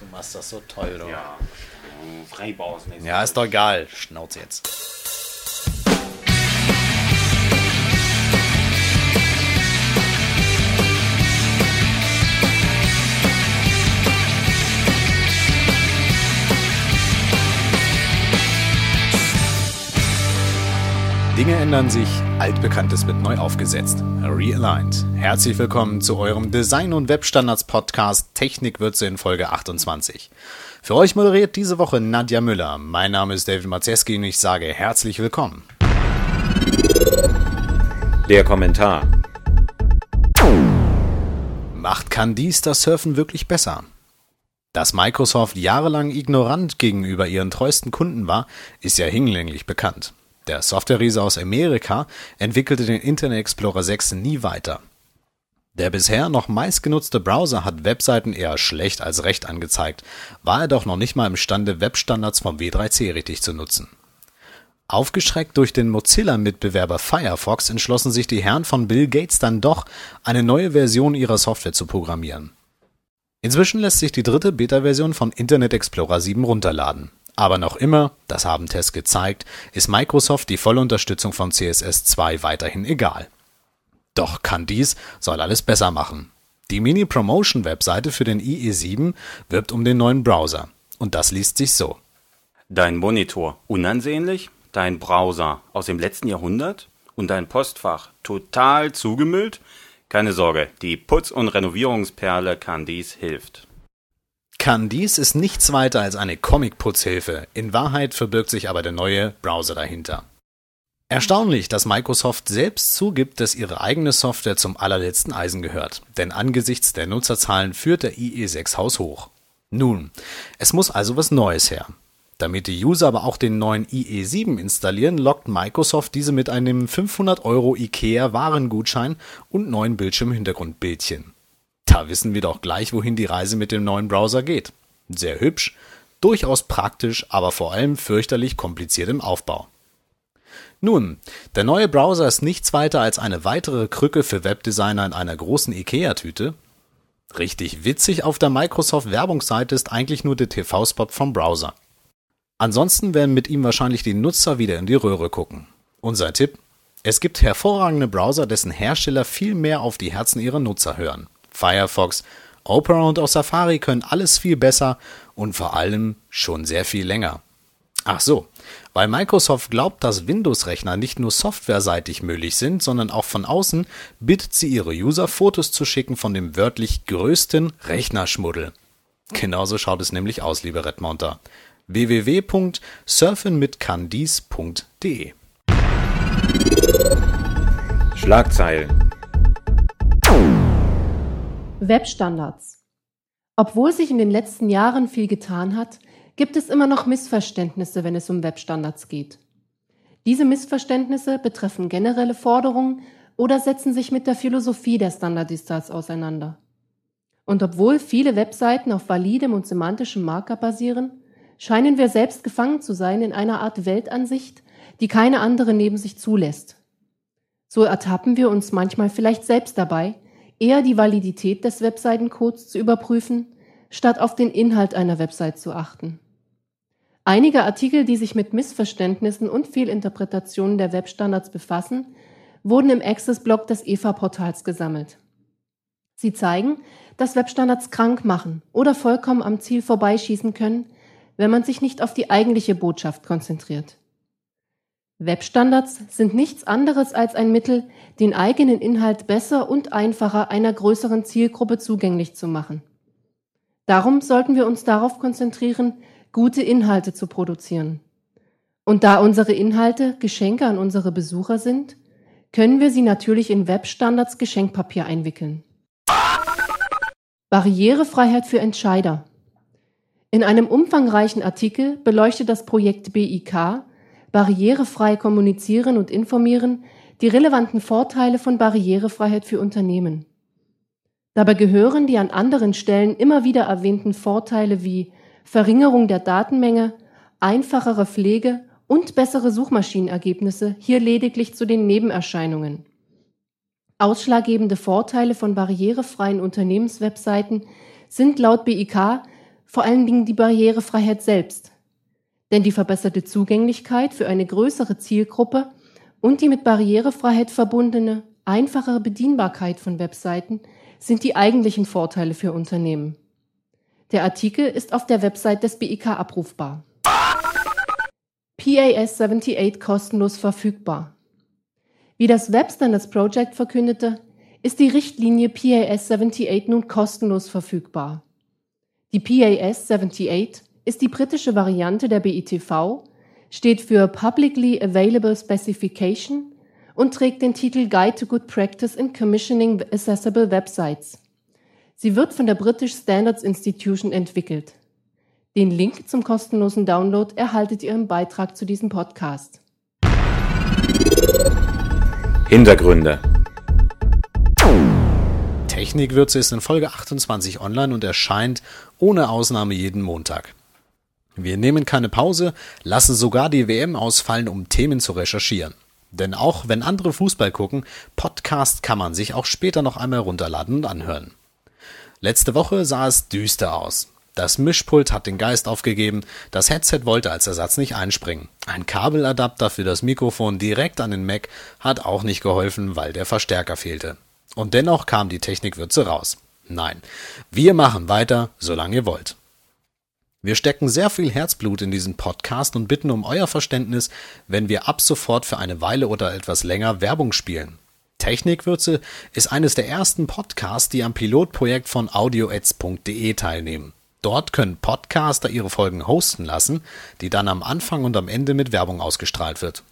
Du machst das so toll, du. Ja, Freibaus. Ja, ist doch egal. Schnauz jetzt. Dinge ändern sich, Altbekanntes wird neu aufgesetzt. Realigned. Herzlich willkommen zu eurem Design- und Webstandards-Podcast Technikwürze in Folge 28. Für euch moderiert diese Woche Nadja Müller. Mein Name ist David Mazeski und ich sage herzlich willkommen. Der Kommentar. Macht kann dies das Surfen wirklich besser? Dass Microsoft jahrelang ignorant gegenüber ihren treuesten Kunden war, ist ja hinlänglich bekannt. Der Software-Riese aus Amerika entwickelte den Internet Explorer 6 nie weiter. Der bisher noch meistgenutzte Browser hat Webseiten eher schlecht als recht angezeigt, war er doch noch nicht mal imstande, Webstandards vom W3C richtig zu nutzen. Aufgeschreckt durch den Mozilla-Mitbewerber Firefox entschlossen sich die Herren von Bill Gates dann doch, eine neue Version ihrer Software zu programmieren. Inzwischen lässt sich die dritte Beta-Version von Internet Explorer 7 runterladen. Aber noch immer, das haben Tests gezeigt, ist Microsoft die volle Unterstützung von CSS2 weiterhin egal. Doch kann dies soll alles besser machen. Die Mini-Promotion-Webseite für den IE7 wirbt um den neuen Browser. Und das liest sich so. Dein Monitor unansehnlich, dein Browser aus dem letzten Jahrhundert und dein Postfach total zugemüllt? Keine Sorge, die Putz- und Renovierungsperle kann dies hilft. Candice ist nichts weiter als eine Comic-Putzhilfe. In Wahrheit verbirgt sich aber der neue Browser dahinter. Erstaunlich, dass Microsoft selbst zugibt, dass ihre eigene Software zum allerletzten Eisen gehört, denn angesichts der Nutzerzahlen führt der IE6 Haus hoch. Nun, es muss also was Neues her. Damit die User aber auch den neuen IE7 installieren, lockt Microsoft diese mit einem 500 Euro IKEA Warengutschein und neuen Bildschirmhintergrundbildchen. Da wissen wir doch gleich, wohin die Reise mit dem neuen Browser geht. Sehr hübsch, durchaus praktisch, aber vor allem fürchterlich kompliziert im Aufbau. Nun, der neue Browser ist nichts weiter als eine weitere Krücke für Webdesigner in einer großen IKEA-Tüte. Richtig witzig auf der Microsoft-Werbungsseite ist eigentlich nur der TV-Spot vom Browser. Ansonsten werden mit ihm wahrscheinlich die Nutzer wieder in die Röhre gucken. Unser Tipp? Es gibt hervorragende Browser, dessen Hersteller viel mehr auf die Herzen ihrer Nutzer hören. Firefox, Opera und auch Safari können alles viel besser und vor allem schon sehr viel länger. Ach so, weil Microsoft glaubt, dass Windows-Rechner nicht nur softwareseitig möglich sind, sondern auch von außen, bittet sie ihre User, Fotos zu schicken von dem wörtlich größten Rechnerschmuddel. Genauso schaut es nämlich aus, liebe Redmonter. www.surfenmitcandies.de Schlagzeilen. Webstandards. Obwohl sich in den letzten Jahren viel getan hat, gibt es immer noch Missverständnisse, wenn es um Webstandards geht. Diese Missverständnisse betreffen generelle Forderungen oder setzen sich mit der Philosophie der Standardistas auseinander. Und obwohl viele Webseiten auf validem und semantischem Markup basieren, scheinen wir selbst gefangen zu sein in einer Art Weltansicht, die keine andere neben sich zulässt. So ertappen wir uns manchmal vielleicht selbst dabei, eher die Validität des Webseitencodes zu überprüfen, statt auf den Inhalt einer Website zu achten. Einige Artikel, die sich mit Missverständnissen und Fehlinterpretationen der Webstandards befassen, wurden im Access-Blog des EVA-Portals gesammelt. Sie zeigen, dass Webstandards krank machen oder vollkommen am Ziel vorbeischießen können, wenn man sich nicht auf die eigentliche Botschaft konzentriert. Webstandards sind nichts anderes als ein Mittel, den eigenen Inhalt besser und einfacher einer größeren Zielgruppe zugänglich zu machen. Darum sollten wir uns darauf konzentrieren, gute Inhalte zu produzieren. Und da unsere Inhalte Geschenke an unsere Besucher sind, können wir sie natürlich in Webstandards Geschenkpapier einwickeln. Barrierefreiheit für Entscheider. In einem umfangreichen Artikel beleuchtet das Projekt BIK barrierefrei kommunizieren und informieren, die relevanten Vorteile von Barrierefreiheit für Unternehmen. Dabei gehören die an anderen Stellen immer wieder erwähnten Vorteile wie Verringerung der Datenmenge, einfachere Pflege und bessere Suchmaschinenergebnisse hier lediglich zu den Nebenerscheinungen. Ausschlaggebende Vorteile von barrierefreien Unternehmenswebseiten sind laut BIK vor allen Dingen die Barrierefreiheit selbst. Denn die verbesserte Zugänglichkeit für eine größere Zielgruppe und die mit Barrierefreiheit verbundene, einfachere Bedienbarkeit von Webseiten sind die eigentlichen Vorteile für Unternehmen. Der Artikel ist auf der Website des BIK abrufbar. PAS 78 kostenlos verfügbar. Wie das Web Standards Project verkündete, ist die Richtlinie PAS 78 nun kostenlos verfügbar. Die PAS 78 ist die britische Variante der BITV, steht für Publicly Available Specification und trägt den Titel Guide to Good Practice in Commissioning Accessible Websites. Sie wird von der British Standards Institution entwickelt. Den Link zum kostenlosen Download erhaltet ihr im Beitrag zu diesem Podcast. Hintergründe Technikwürze ist in Folge 28 online und erscheint ohne Ausnahme jeden Montag. Wir nehmen keine Pause, lassen sogar die WM ausfallen, um Themen zu recherchieren. Denn auch wenn andere Fußball gucken, Podcast kann man sich auch später noch einmal runterladen und anhören. Letzte Woche sah es düster aus. Das Mischpult hat den Geist aufgegeben, das Headset wollte als Ersatz nicht einspringen. Ein Kabeladapter für das Mikrofon direkt an den Mac hat auch nicht geholfen, weil der Verstärker fehlte. Und dennoch kam die Technikwürze raus. Nein, wir machen weiter, solange ihr wollt. Wir stecken sehr viel Herzblut in diesen Podcast und bitten um euer Verständnis, wenn wir ab sofort für eine Weile oder etwas länger Werbung spielen. Technikwürze ist eines der ersten Podcasts, die am Pilotprojekt von audioads.de teilnehmen. Dort können Podcaster ihre Folgen hosten lassen, die dann am Anfang und am Ende mit Werbung ausgestrahlt wird.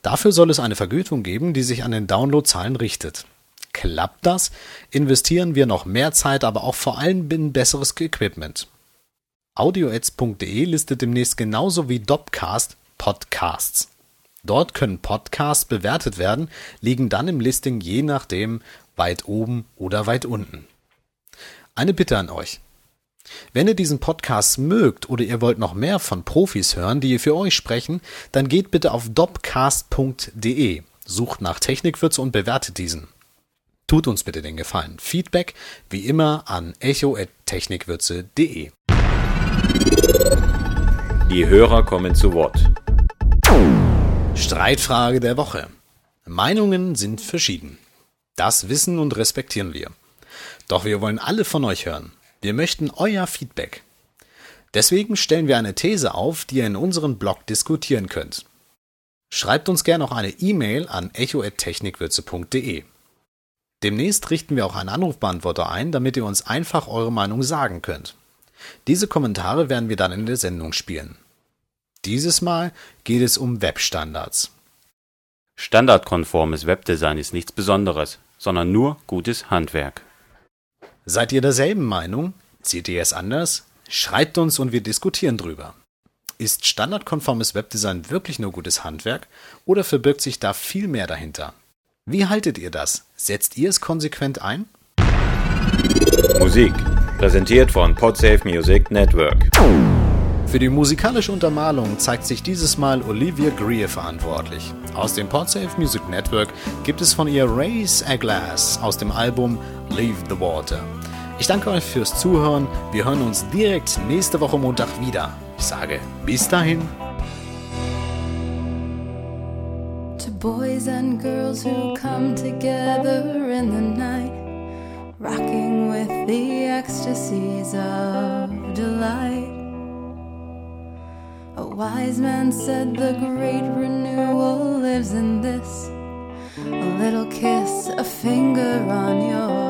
Dafür soll es eine Vergütung geben, die sich an den Downloadzahlen richtet. Klappt das, investieren wir noch mehr Zeit, aber auch vor allem in besseres Equipment. Audioads.de listet demnächst genauso wie Dopcast Podcasts. Dort können Podcasts bewertet werden, liegen dann im Listing je nachdem weit oben oder weit unten. Eine Bitte an euch. Wenn ihr diesen Podcast mögt oder ihr wollt noch mehr von Profis hören, die für euch sprechen, dann geht bitte auf dopcast.de, sucht nach Technikwürze und bewertet diesen. Tut uns bitte den Gefallen. Feedback wie immer an echo.technikwürze.de. Die Hörer kommen zu Wort. Streitfrage der Woche. Meinungen sind verschieden. Das wissen und respektieren wir. Doch wir wollen alle von euch hören. Wir möchten euer Feedback. Deswegen stellen wir eine These auf, die ihr in unserem Blog diskutieren könnt. Schreibt uns gerne auch eine E-Mail an echo.technikwürze.de. Demnächst richten wir auch einen Anrufbeantworter ein, damit ihr uns einfach eure Meinung sagen könnt. Diese Kommentare werden wir dann in der Sendung spielen. Dieses Mal geht es um Webstandards. Standardkonformes Webdesign ist nichts Besonderes, sondern nur gutes Handwerk. Seid ihr derselben Meinung? Seht ihr es anders? Schreibt uns und wir diskutieren drüber. Ist standardkonformes Webdesign wirklich nur gutes Handwerk oder verbirgt sich da viel mehr dahinter? Wie haltet ihr das? Setzt ihr es konsequent ein? Musik präsentiert von Podsafe Music Network. Für die musikalische Untermalung zeigt sich dieses Mal Olivia Greer verantwortlich. Aus dem Podsafe Music Network gibt es von ihr Raise a Glass aus dem Album Leave the Water. Ich danke euch fürs Zuhören. Wir hören uns direkt nächste Woche Montag wieder. Ich sage bis dahin. To boys and girls who come together in the night, rocking with the ecstasies of delight. A wise man said the great renewal lives in this. A little kiss, a finger on your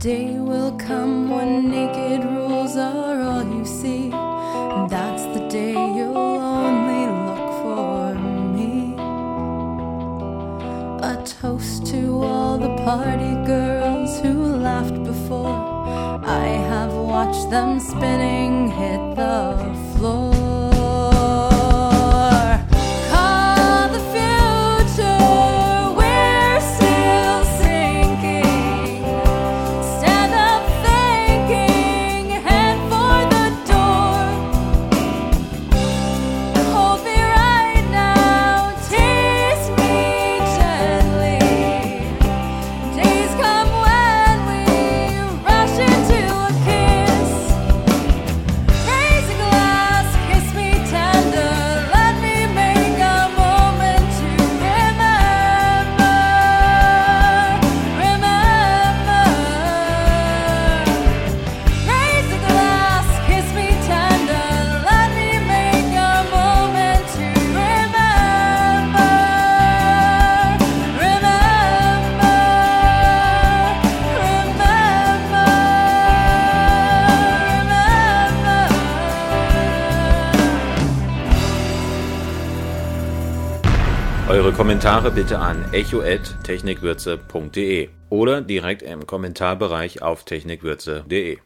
day will come when naked rules are all you see. And that's the day you'll only look for me. A toast to all the party girls who laughed before. I have watched them spinning hit the floor. Kommentare bitte an echo@technikwürze.de oder direkt im Kommentarbereich auf technikwürze.de.